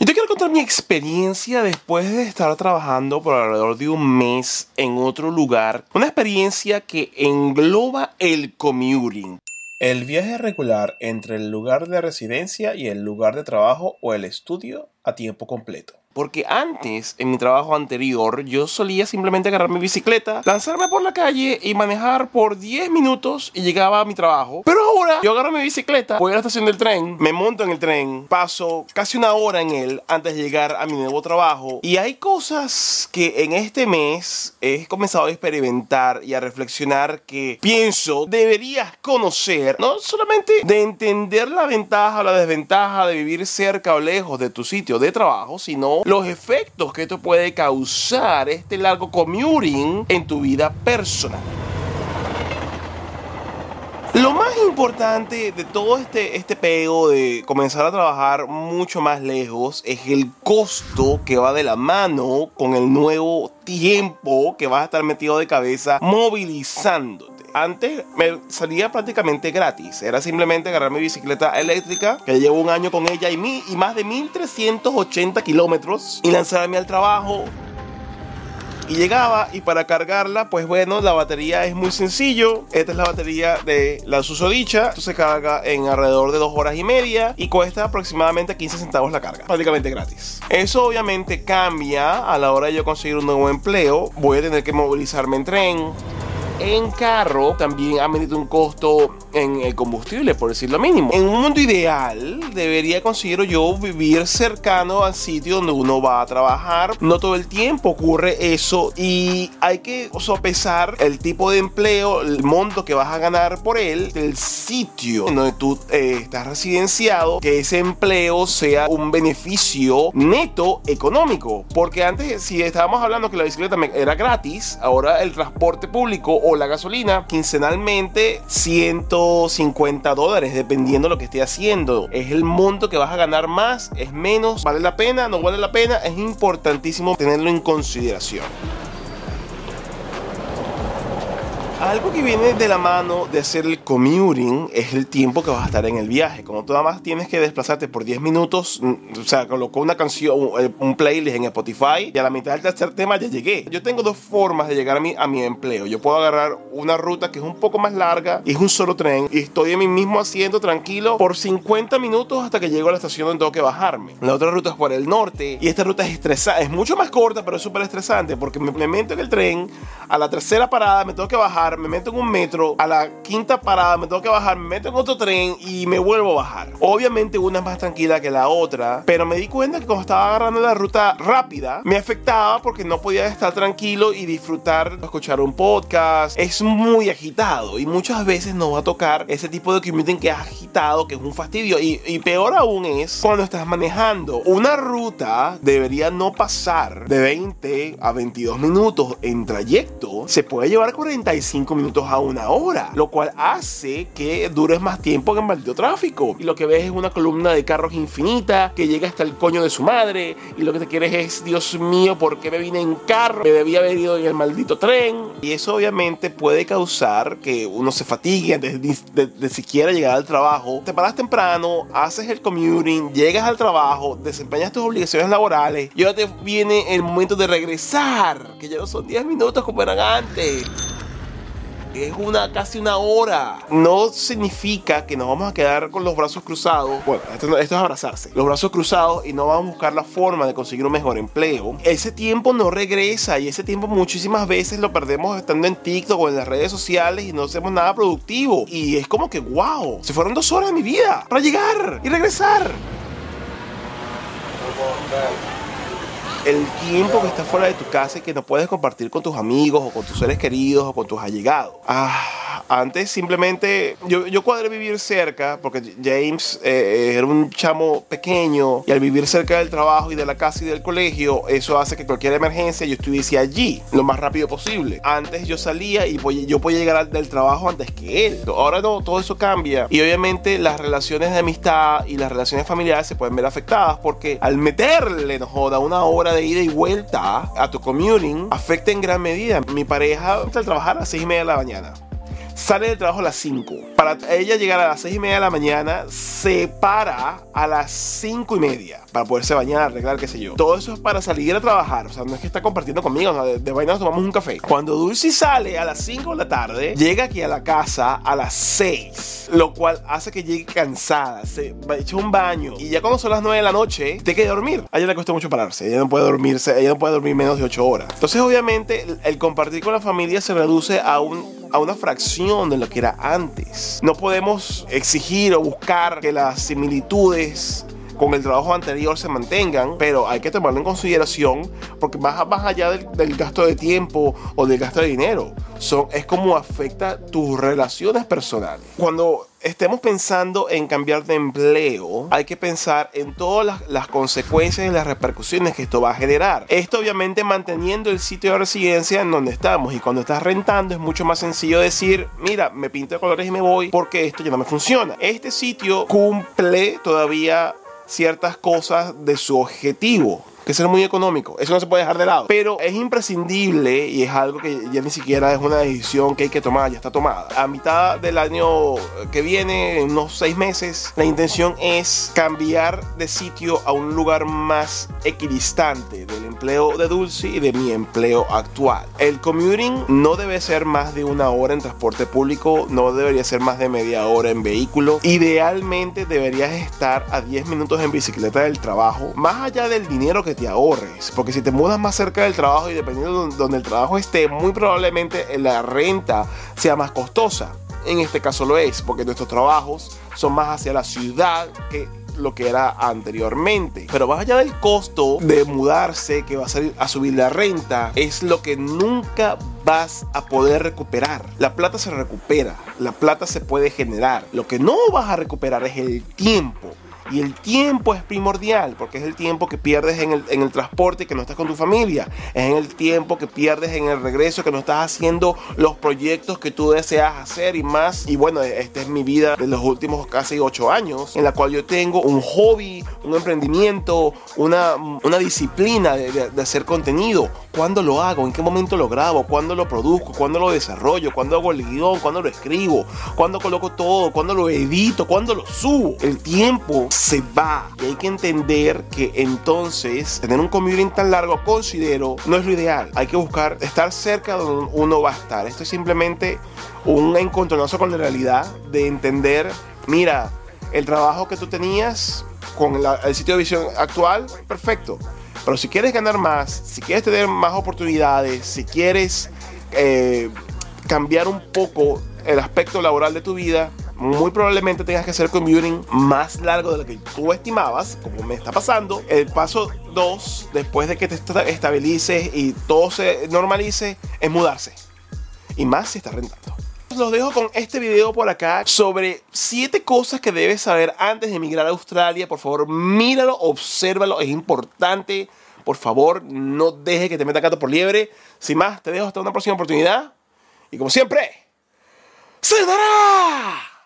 Yo te quiero contar mi experiencia después de estar trabajando por alrededor de un mes en otro lugar. Una experiencia que engloba el commuting. El viaje regular entre el lugar de residencia y el lugar de trabajo o el estudio a tiempo completo. Porque antes, en mi trabajo anterior, yo solía simplemente agarrar mi bicicleta, lanzarme por la calle y manejar por 10 minutos y llegaba a mi trabajo. Pero ahora yo agarro mi bicicleta, voy a la estación del tren, me monto en el tren, paso casi una hora en él antes de llegar a mi nuevo trabajo. Y hay cosas que en este mes he comenzado a experimentar y a reflexionar que pienso deberías conocer, no solamente de entender la ventaja o la desventaja de vivir cerca o lejos de tu sitio de trabajo, sino los efectos que esto puede causar este largo commuting en tu vida personal. Lo más importante de todo este, este pego de comenzar a trabajar mucho más lejos es el costo que va de la mano con el nuevo tiempo que vas a estar metido de cabeza movilizándote antes me salía prácticamente gratis. Era simplemente agarrar mi bicicleta eléctrica, que llevo un año con ella y, mi, y más de 1380 kilómetros, y lanzarme al trabajo. Y llegaba y para cargarla, pues bueno, la batería es muy sencillo. Esta es la batería de la susodicha. Esto se carga en alrededor de dos horas y media y cuesta aproximadamente 15 centavos la carga. Prácticamente gratis. Eso obviamente cambia a la hora de yo conseguir un nuevo empleo. Voy a tener que movilizarme en tren en carro también ha metido un costo en el combustible, por decirlo mínimo. En un mundo ideal, debería, considero yo, vivir cercano al sitio donde uno va a trabajar. No todo el tiempo ocurre eso y hay que sopesar el tipo de empleo, el monto que vas a ganar por él, el sitio en donde tú eh, estás residenciado, que ese empleo sea un beneficio neto económico. Porque antes, si estábamos hablando que la bicicleta era gratis, ahora el transporte público o la gasolina quincenalmente 150 dólares dependiendo de lo que esté haciendo. Es el monto que vas a ganar más, es menos, vale la pena, no vale la pena, es importantísimo tenerlo en consideración. Algo que viene de la mano de hacer el commuting es el tiempo que vas a estar en el viaje. Como tú nada más tienes que desplazarte por 10 minutos, mm, o sea, colocó una canción, un playlist en Spotify y a la mitad del tercer tema ya llegué. Yo tengo dos formas de llegar a mi, a mi empleo. Yo puedo agarrar una ruta que es un poco más larga y es un solo tren y estoy en mi mismo asiento tranquilo por 50 minutos hasta que llego a la estación donde tengo que bajarme. La otra ruta es por el norte y esta ruta es estresante, es mucho más corta pero es súper estresante porque me, me meto en el tren, a la tercera parada me tengo que bajar me meto en un metro, a la quinta parada me tengo que bajar, me meto en otro tren y me vuelvo a bajar. Obviamente una es más tranquila que la otra, pero me di cuenta que como estaba agarrando la ruta rápida, me afectaba porque no podía estar tranquilo y disfrutar, escuchar un podcast. Es muy agitado y muchas veces nos va a tocar ese tipo de commuting que es agitado, que es un fastidio. Y, y peor aún es cuando estás manejando. Una ruta debería no pasar de 20 a 22 minutos en trayecto. Se puede llevar 45 minutos a una hora, lo cual hace que dures más tiempo en el maldito tráfico. Y lo que ves es una columna de carros infinita que llega hasta el coño de su madre. Y lo que te quieres es, Dios mío, ¿por qué me vine en carro? Me debía haber ido en el maldito tren. Y eso obviamente puede causar que uno se fatigue antes de, siquiera llegar al trabajo. Te paras temprano, haces el commuting, llegas al trabajo, desempeñas tus obligaciones laborales y ahora te viene el momento de regresar, que ya no son 10 minutos como eran antes es una casi una hora. No significa que nos vamos a quedar con los brazos cruzados. Bueno, esto, es abrazarse. Los brazos cruzados y no vamos a buscar la forma de conseguir un mejor empleo. Ese tiempo no regresa y ese tiempo muchísimas veces lo perdemos estando en TikTok o en las redes sociales y no hacemos nada productivo. Y es como que, wow, se fueron dos horas de mi vida para llegar y regresar el tiempo que está fuera de tu casa y que no puedes compartir con tus amigos o con tus seres queridos o con tus allegados. Ah, antes simplemente yo, yo cuadré vivir cerca porque James eh, era un chamo pequeño y al vivir cerca del trabajo y de la casa y del colegio, eso hace que cualquier emergencia yo estuviese allí lo más rápido posible. Antes yo salía y yo podía llegar del trabajo antes que él. Ahora no, todo eso cambia y obviamente las relaciones de amistad y las relaciones familiares se pueden ver afectadas porque al meterle, no joda, una hora de ida y vuelta a tu commuting afecta en gran medida. Mi pareja entra trabajar a las 6 y media de la mañana sale del trabajo a las 5. Para ella llegar a las 6 y media de la mañana, se para a las 5 y media para poderse bañar, arreglar, qué sé yo. Todo eso es para salir a trabajar. O sea, no es que está compartiendo conmigo, o de, de vaina nos tomamos un café. Cuando Dulce sale a las 5 de la tarde, llega aquí a la casa a las 6, lo cual hace que llegue cansada, se echa un baño y ya cuando son las 9 de la noche, te queda dormir. A ella le cuesta mucho pararse, ella no puede dormirse, ella no puede dormir menos de 8 horas. Entonces, obviamente, el compartir con la familia se reduce a un a una fracción de lo que era antes. No podemos exigir o buscar que las similitudes con el trabajo anterior se mantengan, pero hay que tomarlo en consideración porque más, más allá del, gasto de tiempo o del gasto de dinero, son, es como afecta tus relaciones personales. Cuando estemos pensando en cambiar de empleo, hay que pensar en todas las, consecuencias y las repercusiones que esto va a generar. Esto obviamente manteniendo el sitio de residencia en donde estamos y cuando estás rentando es mucho más sencillo decir, mira, me pinto de colores y me voy porque esto ya no me funciona. Este sitio cumple todavía ciertas cosas de su objetivo que ser muy económico. Eso no se puede dejar de lado. Pero es imprescindible y es algo que ya ni siquiera es una decisión que hay que tomar, ya está tomada. A mitad del año que viene, en unos seis meses, la intención es cambiar de sitio a un lugar más equidistante del empleo de Dulce y de mi empleo actual. El commuting no debe ser más de una hora en transporte público, no debería ser más de media hora en vehículo. Idealmente deberías estar a 10 minutos en bicicleta del trabajo, más allá del dinero que te ahorres. Porque si te mudas más cerca del trabajo y dependiendo de donde el trabajo esté, muy probablemente la renta sea más costosa. En este caso lo es, porque nuestros trabajos son más hacia la ciudad que lo que era anteriormente. Pero más allá del costo de mudarse, que va a, salir a subir la renta, es lo que nunca vas a poder recuperar. La plata se recupera, la plata se puede generar. Lo que no vas a recuperar es el tiempo. Y el tiempo es primordial, porque es el tiempo que pierdes en el, en el transporte que no estás con tu familia. Es en el tiempo que pierdes en el regreso que no estás haciendo los proyectos que tú deseas hacer y más. Y bueno, esta es mi vida de los últimos casi ocho años, en la cual yo tengo un hobby, un emprendimiento, una, una disciplina de, de, hacer contenido. ¿Cuándo lo hago? ¿En qué momento lo grabo? ¿Cuándo lo produzco? ¿Cuándo lo desarrollo? ¿Cuándo hago el guion? ¿Cuándo lo escribo? ¿Cuándo coloco todo? ¿Cuándo lo edito? ¿Cuándo lo subo? El tiempo se va. Y hay que entender que entonces tener un commuting tan largo, considero, no es lo ideal. Hay que buscar estar cerca donde uno va a estar. Esto es simplemente un encontronazo con la realidad de entender, mira, el trabajo que tú tenías con el sitio de visión actual, perfecto. Pero si quieres ganar más, si quieres tener más oportunidades, si quieres eh, cambiar un poco el aspecto laboral de tu vida, muy probablemente tengas que hacer commuting más largo de lo que tú estimabas, como me está pasando. El paso 2, después de que te estabilices y todo se normalice, es mudarse. Y más si estás rentando. Los dejo con este video por acá sobre 7 cosas que debes saber antes de emigrar a Australia. Por favor, míralo, obsérvalo, es importante. Por favor, no deje que te meta gato por liebre. Sin más, te dejo hasta una próxima oportunidad. Y como siempre, ¡se dará!